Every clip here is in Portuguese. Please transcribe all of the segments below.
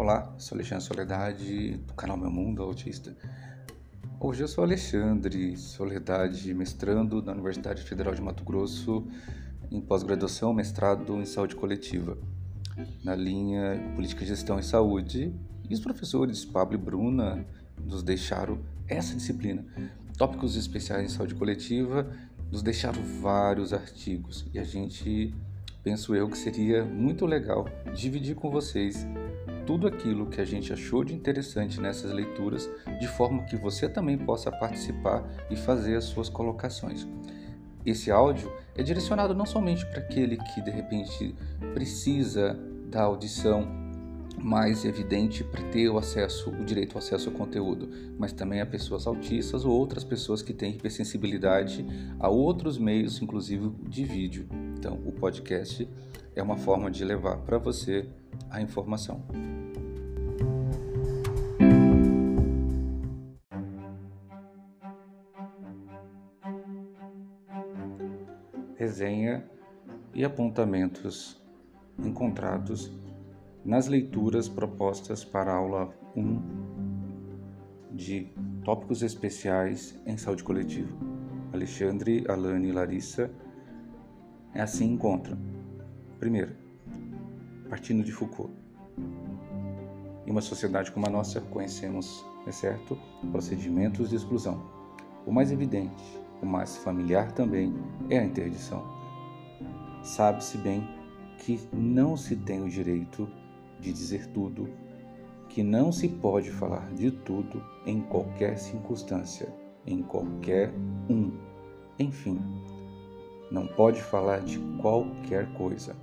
Olá, sou Alexandre Soledade, do canal Meu Mundo Autista. Hoje eu sou Alexandre Soledade, mestrando da Universidade Federal de Mato Grosso em pós-graduação, mestrado em saúde coletiva, na linha Política, Gestão e Saúde. E os professores Pablo e Bruna nos deixaram essa disciplina, tópicos especiais em saúde coletiva, nos deixaram vários artigos e a gente penso eu que seria muito legal dividir com vocês tudo aquilo que a gente achou de interessante nessas leituras, de forma que você também possa participar e fazer as suas colocações. Esse áudio é direcionado não somente para aquele que de repente precisa da audição mais evidente para ter o acesso, o direito ao acesso ao conteúdo, mas também a pessoas autistas ou outras pessoas que têm hipersensibilidade a outros meios, inclusive de vídeo. Então, o podcast é uma forma de levar para você a informação. Resenha e apontamentos encontrados nas leituras propostas para a aula 1 de Tópicos Especiais em Saúde Coletiva. Alexandre, Alane e Larissa é assim encontram. Primeiro, partindo de Foucault. Em uma sociedade como a nossa, conhecemos, é certo, procedimentos de exclusão. O mais evidente, o mais familiar também, é a interdição. Sabe-se bem que não se tem o direito de dizer tudo, que não se pode falar de tudo em qualquer circunstância, em qualquer um. Enfim, não pode falar de qualquer coisa.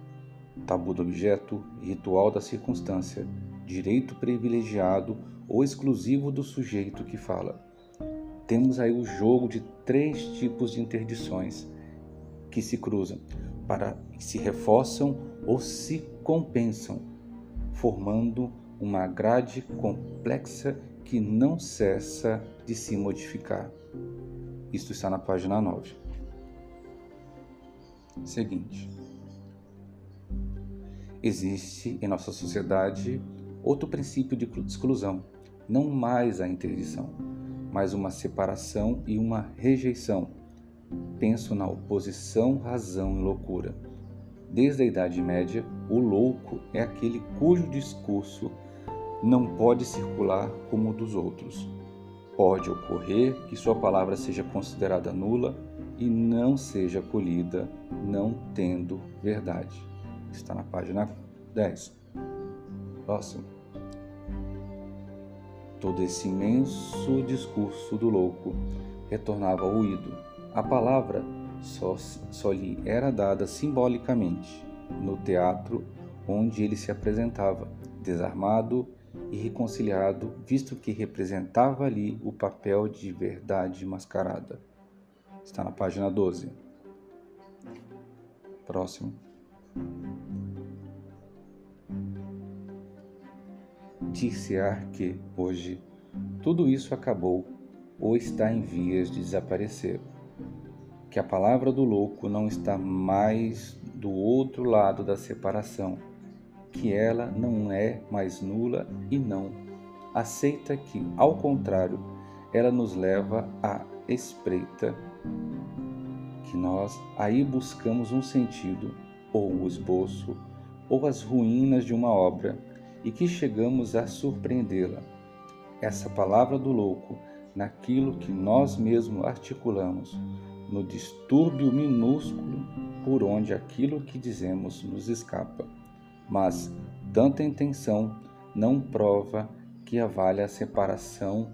Tabu do objeto, ritual da circunstância, direito privilegiado ou exclusivo do sujeito que fala. Temos aí o jogo de três tipos de interdições que se cruzam, para se reforçam ou se compensam formando uma grade complexa que não cessa de se modificar. Isto está na página 9. Seguinte. Existe em nossa sociedade outro princípio de exclusão, não mais a interdição, mas uma separação e uma rejeição. Penso na oposição razão e loucura Desde a Idade Média, o louco é aquele cujo discurso não pode circular como o dos outros. Pode ocorrer que sua palavra seja considerada nula e não seja acolhida, não tendo verdade. Está na página 10. Próximo. Todo esse imenso discurso do louco retornava ruído. A palavra só, só lhe era dada simbolicamente no teatro onde ele se apresentava, desarmado e reconciliado, visto que representava ali o papel de verdade mascarada. Está na página 12. Próximo. Dir-se-á que, hoje, tudo isso acabou ou está em vias de desaparecer. Que a palavra do louco não está mais do outro lado da separação, que ela não é mais nula e não aceita que, ao contrário, ela nos leva à espreita, que nós aí buscamos um sentido, ou um esboço, ou as ruínas de uma obra, e que chegamos a surpreendê-la. Essa palavra do louco, naquilo que nós mesmos articulamos, no distúrbio minúsculo por onde aquilo que dizemos nos escapa. Mas tanta intenção não prova que a valha separação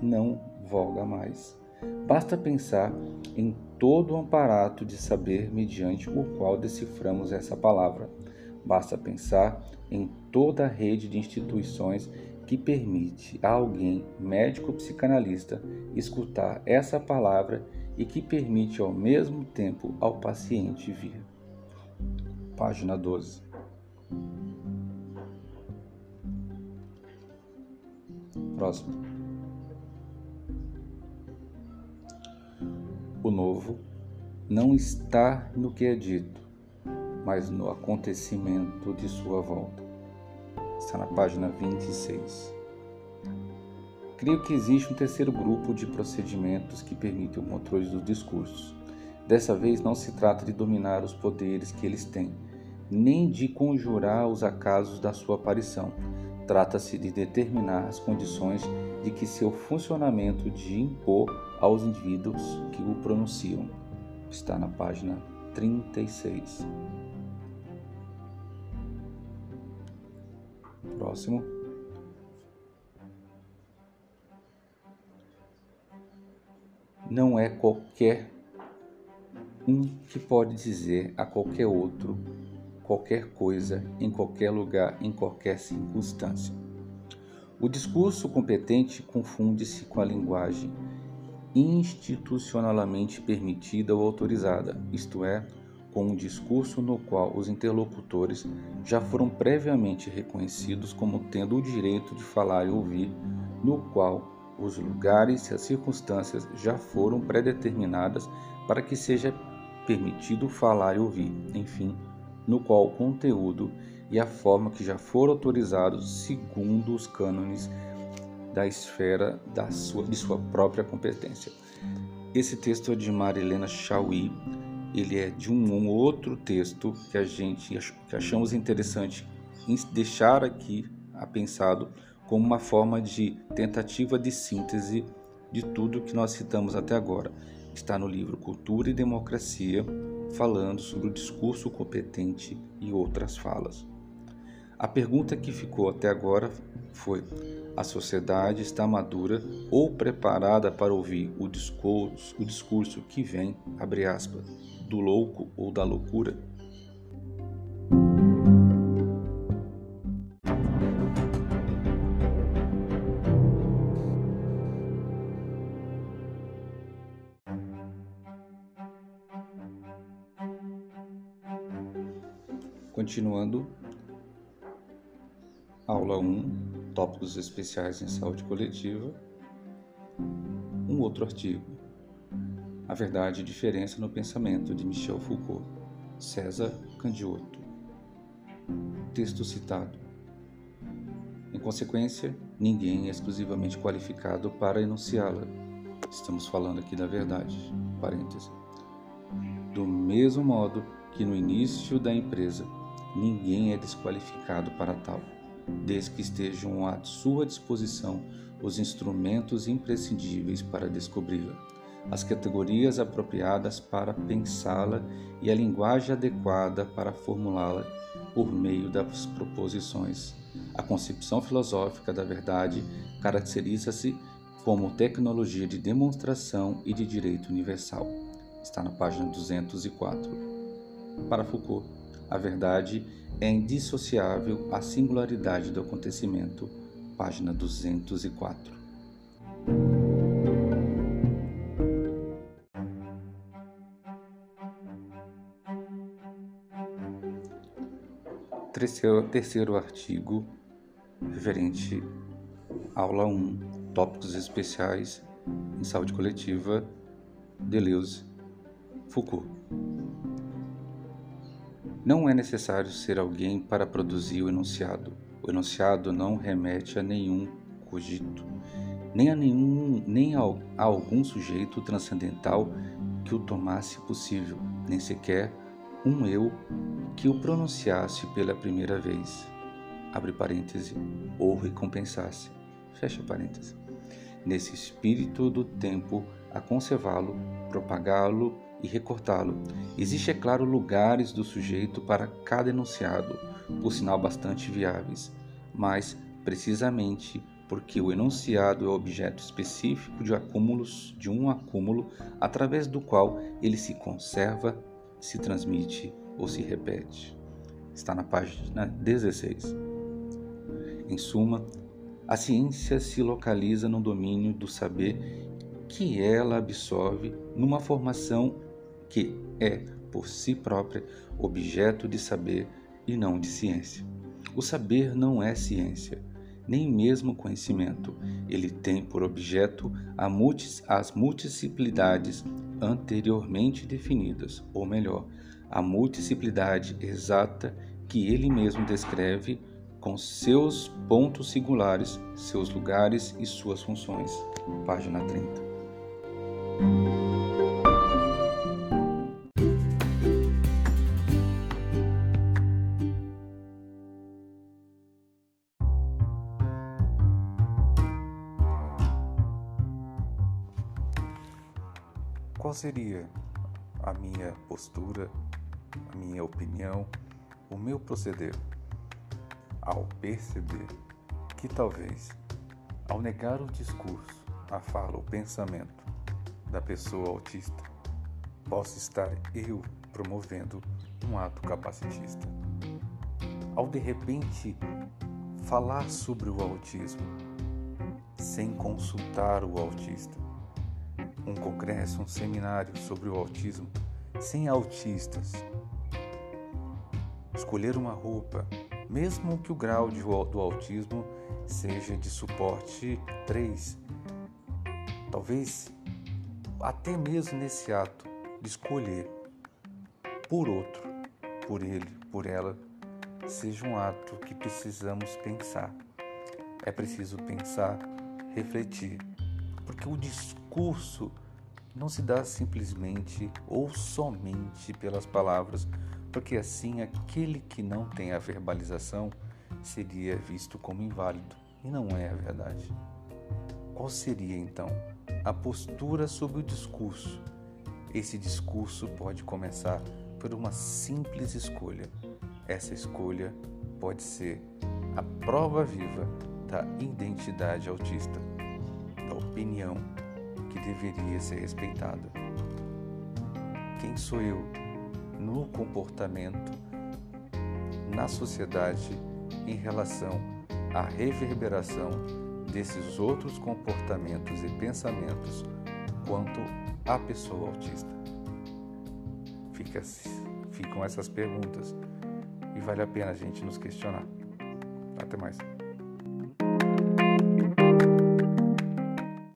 não voga mais. Basta pensar em todo o aparato de saber mediante o qual deciframos essa palavra. Basta pensar em toda a rede de instituições que permite a alguém, médico psicanalista, escutar essa palavra e que permite ao mesmo tempo ao paciente vir. Página 12. Próximo. O novo não está no que é dito, mas no acontecimento de sua volta. Está na página 26. Creio que existe um terceiro grupo de procedimentos que permitem o controle dos discursos. Dessa vez não se trata de dominar os poderes que eles têm, nem de conjurar os acasos da sua aparição. Trata-se de determinar as condições de que seu funcionamento de impor aos indivíduos que o pronunciam. Está na página 36. Próximo. Não é qualquer um que pode dizer a qualquer outro qualquer coisa, em qualquer lugar, em qualquer circunstância. O discurso competente confunde-se com a linguagem institucionalmente permitida ou autorizada, isto é, com um discurso no qual os interlocutores já foram previamente reconhecidos como tendo o direito de falar e ouvir, no qual os lugares e as circunstâncias já foram predeterminadas para que seja permitido falar e ouvir, enfim, no qual o conteúdo e a forma que já foram autorizados segundo os cânones da esfera da sua, de sua própria competência. Esse texto é de Marilena Chauí, ele é de um, outro texto que a gente que achamos interessante deixar aqui a pensado como uma forma de tentativa de síntese de tudo que nós citamos até agora. Está no livro Cultura e Democracia, falando sobre o discurso competente e outras falas. A pergunta que ficou até agora foi: a sociedade está madura ou preparada para ouvir o discurso, o discurso que vem, abre aspas, do louco ou da loucura? Continuando, aula 1, tópicos especiais em saúde coletiva. Um outro artigo, A Verdade e Diferença no Pensamento, de Michel Foucault, César Candioto. Texto citado. Em consequência, ninguém é exclusivamente qualificado para enunciá-la. Estamos falando aqui da verdade. Parêntese. Do mesmo modo que no início da empresa ninguém é desqualificado para tal, desde que estejam à sua disposição os instrumentos imprescindíveis para descobri-la, as categorias apropriadas para pensá-la e a linguagem adequada para formulá-la por meio das proposições. A concepção filosófica da verdade caracteriza-se como tecnologia de demonstração e de direito universal. Está na página 204. Para Foucault, a verdade é indissociável à singularidade do acontecimento. Página 204. Terceiro, terceiro artigo, referente aula 1, tópicos especiais em saúde coletiva, Deleuze, Foucault. Não é necessário ser alguém para produzir o enunciado. O enunciado não remete a nenhum cogito, nem a nenhum, nem a, a algum sujeito transcendental que o tomasse possível, nem sequer um eu que o pronunciasse pela primeira vez. Abre parêntese, ou recompensasse. Fecha parêntese. Nesse espírito do tempo, a conservá-lo, propagá-lo e recortá-lo. Existe, é claro, lugares do sujeito para cada enunciado, por sinal bastante viáveis, mas precisamente porque o enunciado é objeto específico de acúmulos, de um acúmulo através do qual ele se conserva, se transmite ou se repete. Está na página 16. Em suma, a ciência se localiza no domínio do saber que ela absorve numa formação que é, por si própria, objeto de saber e não de ciência. O saber não é ciência, nem mesmo conhecimento. Ele tem por objeto as multiplicidades anteriormente definidas, ou melhor, a multiplicidade exata que ele mesmo descreve com seus pontos singulares, seus lugares e suas funções. Página 30. Seria a minha postura, a minha opinião, o meu proceder ao perceber que talvez, ao negar o discurso, a fala, o pensamento da pessoa autista, possa estar eu promovendo um ato capacitista? Ao de repente falar sobre o autismo sem consultar o autista, um congresso, um seminário sobre o autismo sem autistas. Escolher uma roupa, mesmo que o grau de, do autismo seja de suporte 3. Talvez até mesmo nesse ato de escolher por outro, por ele, por ela, seja um ato que precisamos pensar. É preciso pensar, refletir porque o discurso não se dá simplesmente ou somente pelas palavras, porque assim aquele que não tem a verbalização seria visto como inválido, e não é a verdade. Qual seria então a postura sobre o discurso? Esse discurso pode começar por uma simples escolha. Essa escolha pode ser a prova viva da identidade autista da opinião que deveria ser respeitada. Quem sou eu no comportamento, na sociedade, em relação à reverberação desses outros comportamentos e pensamentos quanto à pessoa autista? Fica, ficam essas perguntas e vale a pena a gente nos questionar. Até mais.